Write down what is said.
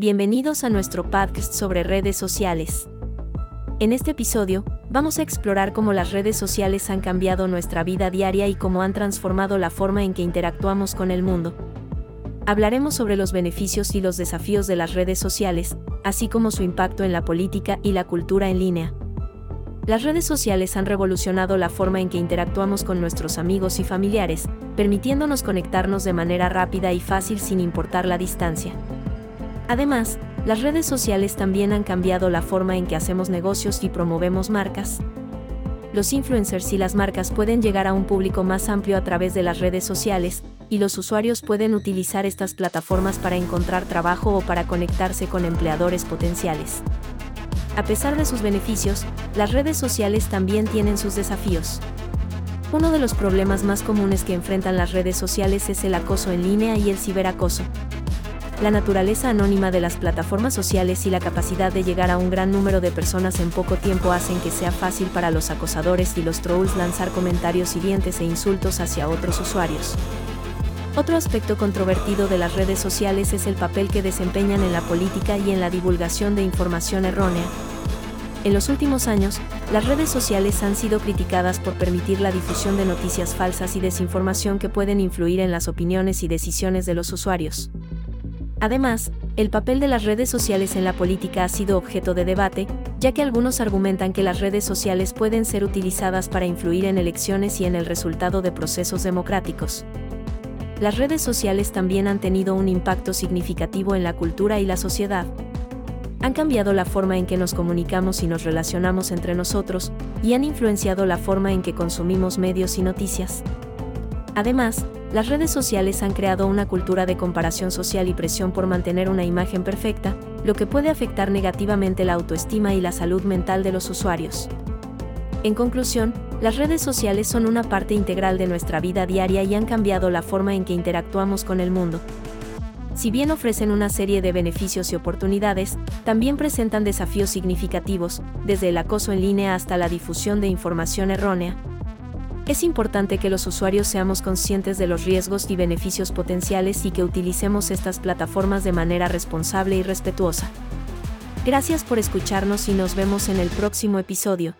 Bienvenidos a nuestro podcast sobre redes sociales. En este episodio, vamos a explorar cómo las redes sociales han cambiado nuestra vida diaria y cómo han transformado la forma en que interactuamos con el mundo. Hablaremos sobre los beneficios y los desafíos de las redes sociales, así como su impacto en la política y la cultura en línea. Las redes sociales han revolucionado la forma en que interactuamos con nuestros amigos y familiares, permitiéndonos conectarnos de manera rápida y fácil sin importar la distancia. Además, las redes sociales también han cambiado la forma en que hacemos negocios y promovemos marcas. Los influencers y las marcas pueden llegar a un público más amplio a través de las redes sociales, y los usuarios pueden utilizar estas plataformas para encontrar trabajo o para conectarse con empleadores potenciales. A pesar de sus beneficios, las redes sociales también tienen sus desafíos. Uno de los problemas más comunes que enfrentan las redes sociales es el acoso en línea y el ciberacoso la naturaleza anónima de las plataformas sociales y la capacidad de llegar a un gran número de personas en poco tiempo hacen que sea fácil para los acosadores y los trolls lanzar comentarios hirientes e insultos hacia otros usuarios. Otro aspecto controvertido de las redes sociales es el papel que desempeñan en la política y en la divulgación de información errónea. En los últimos años, las redes sociales han sido criticadas por permitir la difusión de noticias falsas y desinformación que pueden influir en las opiniones y decisiones de los usuarios. Además, el papel de las redes sociales en la política ha sido objeto de debate, ya que algunos argumentan que las redes sociales pueden ser utilizadas para influir en elecciones y en el resultado de procesos democráticos. Las redes sociales también han tenido un impacto significativo en la cultura y la sociedad. Han cambiado la forma en que nos comunicamos y nos relacionamos entre nosotros, y han influenciado la forma en que consumimos medios y noticias. Además, las redes sociales han creado una cultura de comparación social y presión por mantener una imagen perfecta, lo que puede afectar negativamente la autoestima y la salud mental de los usuarios. En conclusión, las redes sociales son una parte integral de nuestra vida diaria y han cambiado la forma en que interactuamos con el mundo. Si bien ofrecen una serie de beneficios y oportunidades, también presentan desafíos significativos, desde el acoso en línea hasta la difusión de información errónea, es importante que los usuarios seamos conscientes de los riesgos y beneficios potenciales y que utilicemos estas plataformas de manera responsable y respetuosa. Gracias por escucharnos y nos vemos en el próximo episodio.